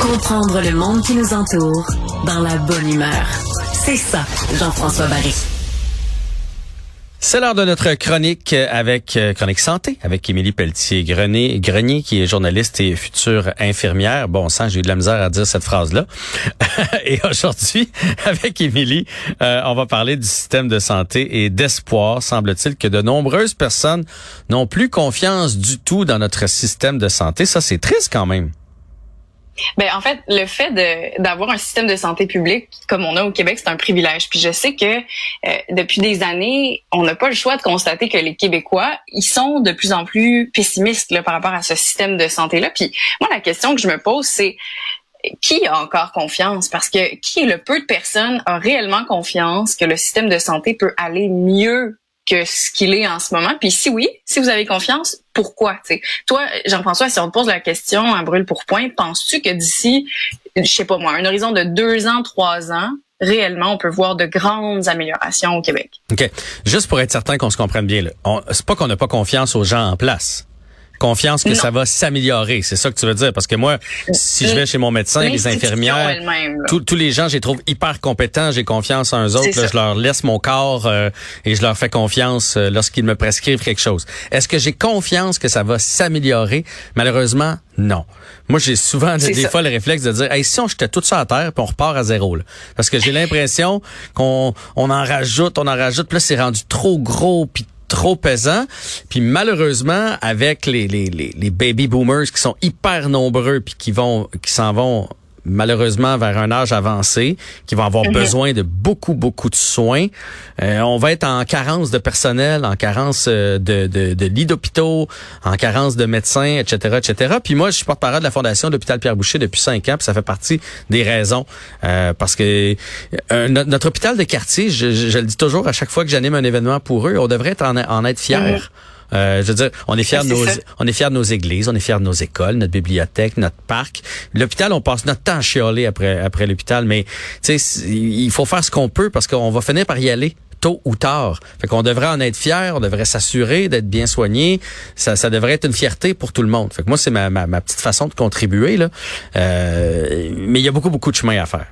Comprendre le monde qui nous entoure dans la bonne humeur. C'est ça, Jean-François Barry. C'est l'heure de notre chronique avec euh, chronique santé avec Émilie Pelletier Grenier, Grenier qui est journaliste et future infirmière. Bon sang, j'ai eu de la misère à dire cette phrase-là. et aujourd'hui, avec Émilie, euh, on va parler du système de santé et d'espoir. Semble-t-il que de nombreuses personnes n'ont plus confiance du tout dans notre système de santé. Ça, c'est triste quand même. Ben en fait, le fait d'avoir un système de santé publique comme on a au Québec, c'est un privilège. Puis je sais que euh, depuis des années, on n'a pas le choix de constater que les Québécois, ils sont de plus en plus pessimistes là, par rapport à ce système de santé là. Puis moi, la question que je me pose, c'est qui a encore confiance? Parce que qui, le peu de personnes, a réellement confiance que le système de santé peut aller mieux que ce qu'il est en ce moment. Puis si oui, si vous avez confiance, pourquoi? T'sais? Toi, Jean-François, si on te pose la question à brûle pour point, penses-tu que d'ici, je sais pas moi, un horizon de deux ans, trois ans, réellement, on peut voir de grandes améliorations au Québec? OK. Juste pour être certain qu'on se comprenne bien, c'est pas qu'on n'a pas confiance aux gens en place confiance que ça va s'améliorer. C'est ça que tu veux dire? Parce que moi, si je vais chez mon médecin, les infirmières, tous les gens, je les trouve hyper compétents, j'ai confiance en eux autres. je leur laisse mon corps euh, et je leur fais confiance euh, lorsqu'ils me prescrivent quelque chose. Est-ce que j'ai confiance que ça va s'améliorer? Malheureusement, non. Moi, j'ai souvent des, fois le réflexe de dire, hey, si on jetait tout ça à terre, puis on repart à zéro, là. Parce que j'ai l'impression qu'on on en rajoute, on en rajoute, puis là, c'est rendu trop gros, puis trop pesant. Puis malheureusement, avec les, les, les, baby boomers qui sont hyper nombreux puis qui vont qui s'en vont malheureusement vers un âge avancé, qui vont avoir mhm. besoin de beaucoup, beaucoup de soins. Euh, on va être en carence de personnel, en carence euh, de, de, de lits d'hôpitaux, en carence de médecins, etc., etc. Puis moi, je suis porte-parole de la Fondation de l'hôpital Pierre-Boucher depuis cinq ans, puis ça fait partie des raisons. Euh, parce que notre, hôpital de quartier, je, je, le dis toujours à chaque fois que j'anime un événement pour eux, on devrait être en, en être fiers. Mhm. Euh, je veux dire, on est fiers de nos, on est fiers de nos églises, on est fiers de nos écoles, notre bibliothèque, notre parc. L'hôpital, on passe notre temps à chialer après après l'hôpital, mais tu sais, il faut faire ce qu'on peut parce qu'on va finir par y aller tôt ou tard. Fait qu'on devrait en être fier, on devrait s'assurer d'être bien soigné. Ça, ça devrait être une fierté pour tout le monde. Fait que moi, c'est ma, ma, ma, petite façon de contribuer là. Euh, mais il y a beaucoup beaucoup de chemin à faire.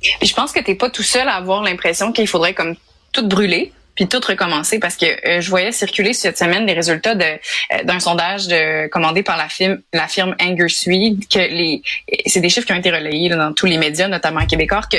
Puis je pense que t'es pas tout seul à avoir l'impression qu'il faudrait comme tout brûler puis tout recommencer parce que euh, je voyais circuler cette semaine les résultats de euh, d'un sondage de commandé par la firme la firme Angersweed que les c'est des chiffres qui ont été relayés dans tous les médias notamment québécois que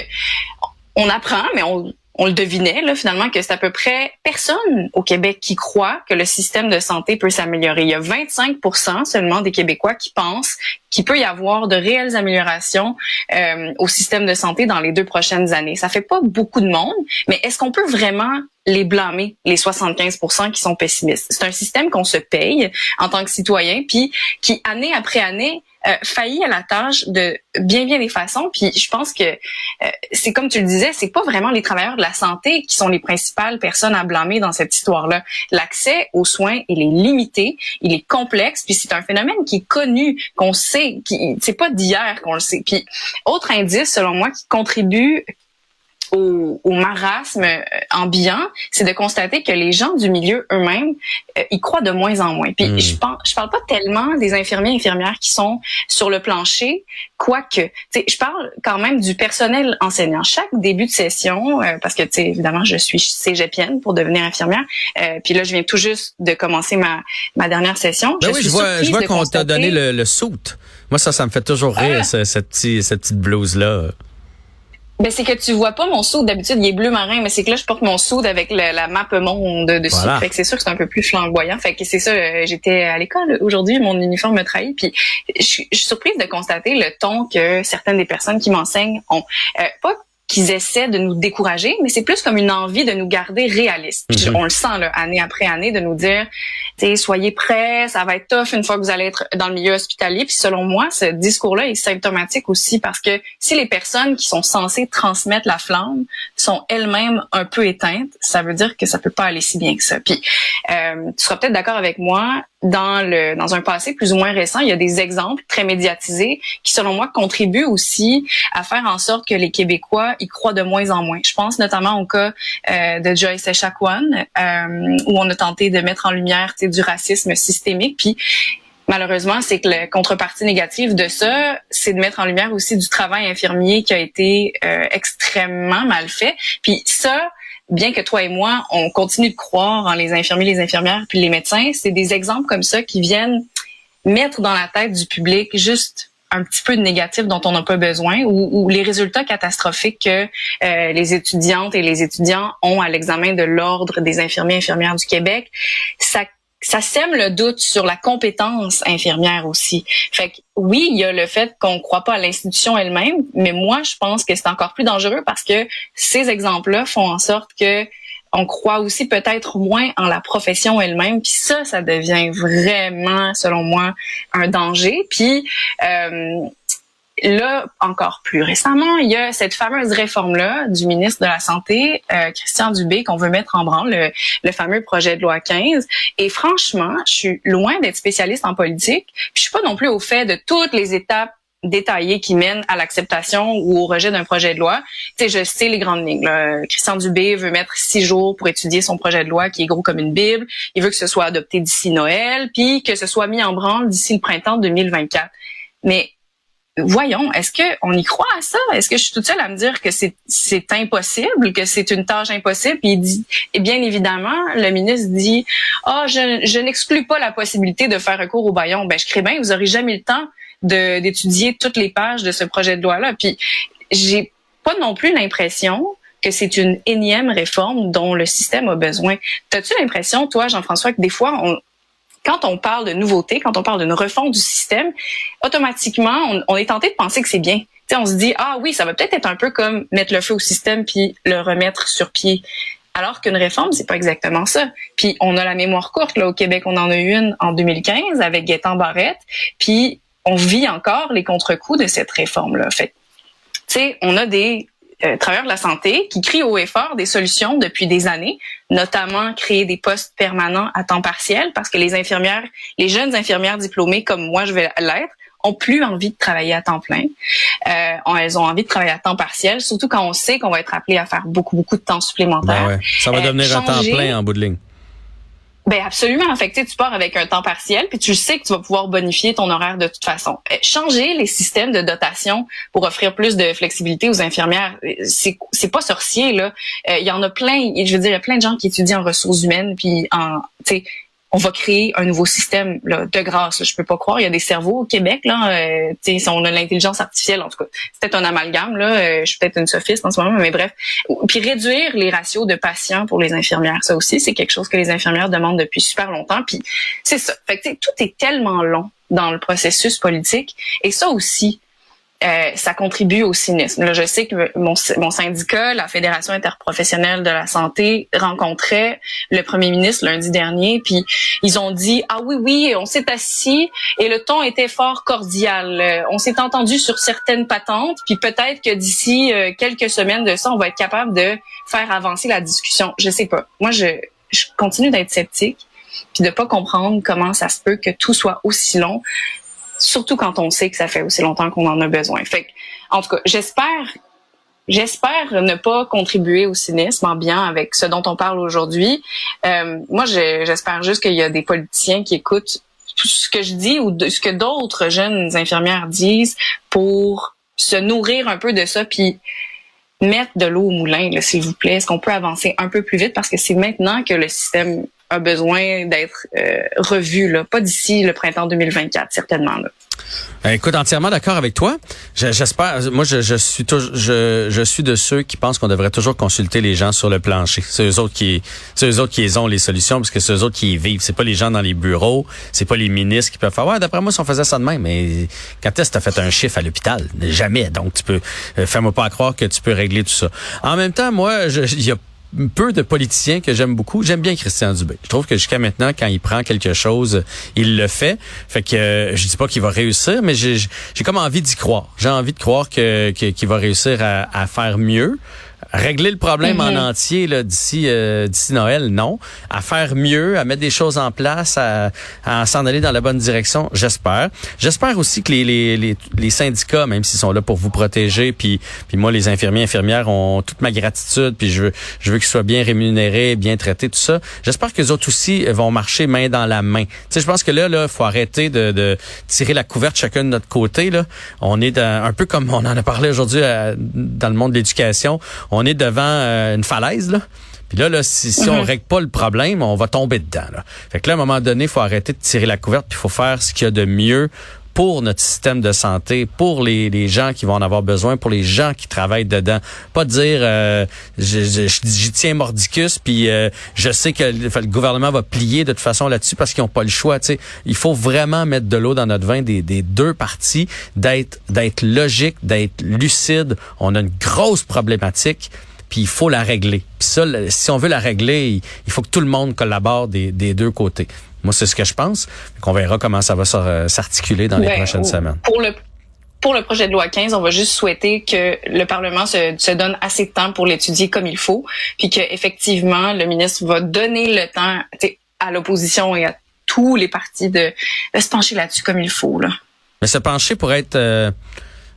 on apprend mais on on le devinait là finalement que c'est à peu près personne au Québec qui croit que le système de santé peut s'améliorer. Il y a 25 seulement des Québécois qui pensent qu'il peut y avoir de réelles améliorations euh, au système de santé dans les deux prochaines années. Ça fait pas beaucoup de monde, mais est-ce qu'on peut vraiment les blâmer, les 75% qui sont pessimistes? C'est un système qu'on se paye en tant que citoyen, puis qui, année après année, euh, faillit à la tâche de bien bien des façons. Puis je pense que euh, c'est comme tu le disais, c'est pas vraiment les travailleurs de la santé qui sont les principales personnes à blâmer dans cette histoire-là. L'accès aux soins il est limité, il est complexe, puis c'est un phénomène qui est connu, qu'on sait, qui c'est pas d'hier qu'on le sait. Puis autre indice selon moi qui contribue au, marasme euh, ambiant, c'est de constater que les gens du milieu eux-mêmes, euh, ils croient de moins en moins. Puis hmm. je pense, je parle pas tellement des infirmiers et infirmières qui sont sur le plancher, quoique, je parle quand même du personnel enseignant. Chaque début de session, euh, parce que tu évidemment, je suis cégepienne pour devenir infirmière, puis là, je viens tout juste de commencer ma, ma dernière session. Ben je oui, je vois, je vois qu'on t'a donné le, le soute. Moi, ça, ça me fait toujours rire, ah! cette, petite, cette petite blouse-là. Ben c'est que tu vois pas mon soude d'habitude, il est bleu marin, mais c'est que là je porte mon soude avec la map monde dessus. Fait que c'est sûr que c'est un peu plus flamboyant. Fait que c'est ça, euh, j'étais à l'école aujourd'hui, mon uniforme me trahit, puis je suis surprise de constater le ton que certaines des personnes qui m'enseignent ont. Euh, pas qu'ils essaient de nous décourager, mais c'est plus comme une envie de nous garder réalistes. Mhm. On le sent là, année après année de nous dire, soyez prêts, ça va être tough une fois que vous allez être dans le milieu hospitalier. Puis selon moi, ce discours-là est symptomatique aussi parce que si les personnes qui sont censées transmettre la flamme sont elles-mêmes un peu éteintes, ça veut dire que ça peut pas aller si bien que ça. Puis euh, tu seras peut-être d'accord avec moi, dans le dans un passé plus ou moins récent, il y a des exemples très médiatisés qui, selon moi, contribuent aussi à faire en sorte que les Québécois y croient de moins en moins. Je pense notamment au cas euh, de Joyce Echaquan, euh, où on a tenté de mettre en lumière du racisme systémique. Puis malheureusement, c'est que la contrepartie négative de ça, c'est de mettre en lumière aussi du travail infirmier qui a été euh, extrêmement mal fait. Puis ça, bien que toi et moi, on continue de croire en les infirmiers, les infirmières, puis les médecins, c'est des exemples comme ça qui viennent mettre dans la tête du public juste un petit peu de négatif dont on n'a pas besoin ou, les résultats catastrophiques que euh, les étudiantes et les étudiants ont à l'examen de l'ordre des infirmiers infirmières du Québec, ça ça sème le doute sur la compétence infirmière aussi. Fait que oui, il y a le fait qu'on croit pas à l'institution elle-même, mais moi, je pense que c'est encore plus dangereux parce que ces exemples-là font en sorte que on croit aussi peut-être moins en la profession elle-même. Puis ça, ça devient vraiment, selon moi, un danger. Puis euh, là, encore plus récemment, il y a cette fameuse réforme-là du ministre de la Santé, euh, Christian Dubé, qu'on veut mettre en branle, le, le, fameux projet de loi 15. Et franchement, je suis loin d'être spécialiste en politique. Puis je suis pas non plus au fait de toutes les étapes détaillées qui mènent à l'acceptation ou au rejet d'un projet de loi. Tu sais, je sais les grandes lignes. Christian Dubé veut mettre six jours pour étudier son projet de loi qui est gros comme une bible. Il veut que ce soit adopté d'ici Noël, puis que ce soit mis en branle d'ici le printemps 2024. Mais voyons, est-ce qu'on y croit à ça? Est-ce que je suis toute seule à me dire que c'est, impossible, que c'est une tâche impossible? Puis il dit, et bien évidemment, le ministre dit, ah, je, n'exclus pas la possibilité de faire recours au baillon. Ben, je crée bien, vous aurez jamais le temps d'étudier toutes les pages de ce projet de loi-là. Puis j'ai pas non plus l'impression que c'est une énième réforme dont le système a besoin. As-tu l'impression, toi, Jean-François, que des fois, on, quand on parle de nouveauté, quand on parle d'une refonte du système, automatiquement, on, est tenté de penser que c'est bien. on se dit ah oui, ça va peut-être être un peu comme mettre le feu au système puis le remettre sur pied. Alors qu'une réforme, c'est pas exactement ça. Puis on a la mémoire courte là au Québec, on en a eu une en 2015 avec Gaétan Barrette, puis on vit encore les contre-coups de cette réforme là. Fait, tu sais, on a des euh, travailleurs de la santé qui crient haut et fort des solutions depuis des années, notamment créer des postes permanents à temps partiel parce que les infirmières, les jeunes infirmières diplômées comme moi je vais l'être, ont plus envie de travailler à temps plein. Euh, elles ont envie de travailler à temps partiel, surtout quand on sait qu'on va être appelé à faire beaucoup beaucoup de temps supplémentaire. Ben Ça va euh, devenir un temps plein en bout de ligne. Ben absolument. Fait tu pars avec un temps partiel, puis tu sais que tu vas pouvoir bonifier ton horaire de toute façon. Euh, changer les systèmes de dotation pour offrir plus de flexibilité aux infirmières, euh, c'est c'est pas sorcier là. Euh, il y en a plein. Je veux dire, il y a plein de gens qui étudient en ressources humaines, puis en, tu sais, on va créer un nouveau système là, de grâce. Je peux pas croire. Il y a des cerveaux au Québec. Là, euh, si on a l'intelligence artificielle, en tout cas, c'est peut-être un amalgame. Là, euh, je suis peut-être une sophiste en ce moment, mais bref. Puis réduire les ratios de patients pour les infirmières, ça aussi, c'est quelque chose que les infirmières demandent depuis super longtemps. Puis c'est ça. Fait que, tout est tellement long dans le processus politique. Et ça aussi, euh, ça contribue au cynisme. Là, je sais que mon, syndicat, la Fédération interprofessionnelle de la santé, rencontrait le premier ministre lundi dernier, puis ils ont dit ah oui oui, on s'est assis et le ton était fort cordial. Euh, on s'est entendu sur certaines patentes, puis peut-être que d'ici euh, quelques semaines de ça, on va être capable de faire avancer la discussion. Je sais pas. Moi, je, je continue d'être sceptique puis de pas comprendre comment ça se peut que tout soit aussi long surtout quand on sait que ça fait aussi longtemps qu'on en a besoin. Fait en tout cas, j'espère J'espère ne pas contribuer au cynisme bien avec ce dont on parle aujourd'hui. Euh, moi, j'espère juste qu'il y a des politiciens qui écoutent ce que je dis ou ce que d'autres jeunes infirmières disent pour se nourrir un peu de ça, puis mettre de l'eau au moulin, s'il vous plaît. Est-ce qu'on peut avancer un peu plus vite? Parce que c'est maintenant que le système a besoin d'être euh, revu, là. pas d'ici le printemps 2024, certainement. Là. Euh, écoute, entièrement d'accord avec toi. J'espère. Moi, je, je suis je, je, suis de ceux qui pensent qu'on devrait toujours consulter les gens sur le plancher. C'est eux autres qui, c'est eux autres qui ont les solutions, parce que c'est eux autres qui y vivent. C'est pas les gens dans les bureaux, c'est pas les ministres qui peuvent faire. Ouais, d'après moi, si on faisait ça de même, mais quand est-ce que t'as fait un chiffre à l'hôpital Jamais. Donc, tu peux. Euh, fais-moi pas croire que tu peux régler tout ça. En même temps, moi, il y a peu de politiciens que j'aime beaucoup. J'aime bien Christian Dubé. Je trouve que jusqu'à maintenant, quand il prend quelque chose, il le fait. Fait que euh, je dis pas qu'il va réussir, mais j'ai comme envie d'y croire. J'ai envie de croire que qu'il va réussir à, faire mieux. Régler le problème en Mm-hmm. entier là, d'ici euh, d'ici Noël, non. À faire mieux, à mettre des choses en place, à, à s'en aller dans la bonne direction, j'espère. J'espère aussi que les, les, les, les syndicats, même s'ils sont là pour vous protéger, puis puis moi les infirmiers infirmières ont toute ma gratitude, puis je veux je veux qu'ils soient bien rémunérés, bien traités, tout ça. J'espère que les autres aussi vont marcher main dans la main. Tu sais, je pense que là là, faut arrêter de, de tirer la couverte chacun de notre côté là. On est dans, un peu comme on en a parlé aujourd'hui euh, dans le monde de l'éducation. On est devant euh, une falaise là. Puis là, là, si, si on règle pas le problème, on va tomber dedans. Là. Fait que là, à un moment donné, il faut arrêter de tirer la couverte, puis il faut faire ce qu'il y a de mieux pour notre système de santé, pour les, les gens qui vont en avoir besoin, pour les gens qui travaillent dedans. Pas dire euh, j'y tiens mordicus, puis euh, je sais que le, le gouvernement va plier de toute façon là-dessus parce qu'ils n'ont pas le choix. Tu sais. Il faut vraiment mettre de l'eau dans notre vin des, des deux parties, d'être d'être logique, d'être lucide. On a une grosse problématique puis il faut la régler. Puis ça, si on veut la régler, il faut que tout le monde collabore des, des deux côtés. Moi, c'est ce que je pense. On verra comment ça va s'ar- s'articuler dans les Ben, prochaines semaines. Pour le pour le projet de loi 15, on va juste souhaiter que le Parlement se, se donne assez de temps pour l'étudier comme il faut, puis que effectivement le ministre va donner le temps à l'opposition et à tous les partis de, de se pencher là-dessus comme il faut. Là. Mais se pencher pour être euh,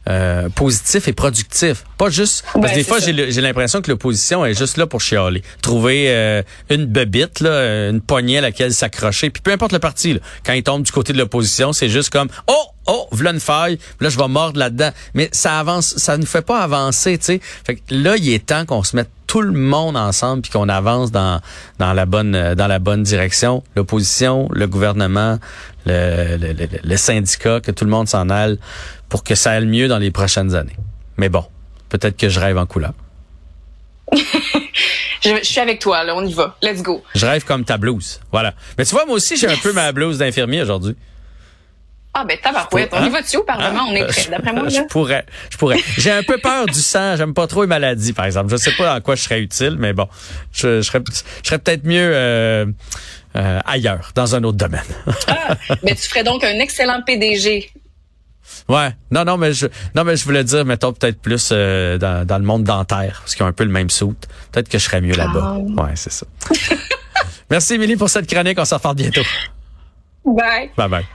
euh, positif et productif. Pas juste... Parce que des fois, j'ai l'impression que l'opposition est juste là pour chialer. Trouver euh, une bebite, là, une poignée à laquelle s'accrocher. Puis peu importe le parti, là, quand il tombe du côté de l'opposition, c'est juste comme « Oh! Oh! V'là une faille. Là, je vais mordre là-dedans. » Mais ça avance, ça ne fait pas avancer, tu sais. Fait que là, il est temps qu'on se mette tout le monde ensemble puis qu'on avance dans dans la bonne euh, dans la bonne direction. L'opposition le gouvernement le, le, le, le syndicat que tout le monde s'en aille pour que ça aille mieux dans les prochaines années. Mais bon peut-être que je rêve en couleur Je, je suis avec toi, là, on y va. Let's go. je rêve comme ta blouse. Voilà. Mais tu vois moi aussi j'ai un peu ma blouse d'infirmier aujourd'hui Ah ben tabarouette, on Hein? y va dessus au Parlement, on est prêt. D'après moi, je pourrais je pourrais j'ai un peu peur du sang j'aime pas trop les maladies par exemple je sais pas en quoi je serais utile mais bon je, je serais je serais peut-être mieux euh, euh, ailleurs dans un autre domaine Ah, ben tu ferais donc un excellent PDG. Ouais, non, non, mais je, non, mais je voulais dire, mettons peut-être plus euh, dans, dans le monde dentaire, parce qu'ils ont un peu le même soute. Peut-être que je serais mieux là-bas. Ah. Ouais, c'est ça. Merci, Émilie, pour cette chronique. On s'en reparle bientôt. Bye. Bye bye.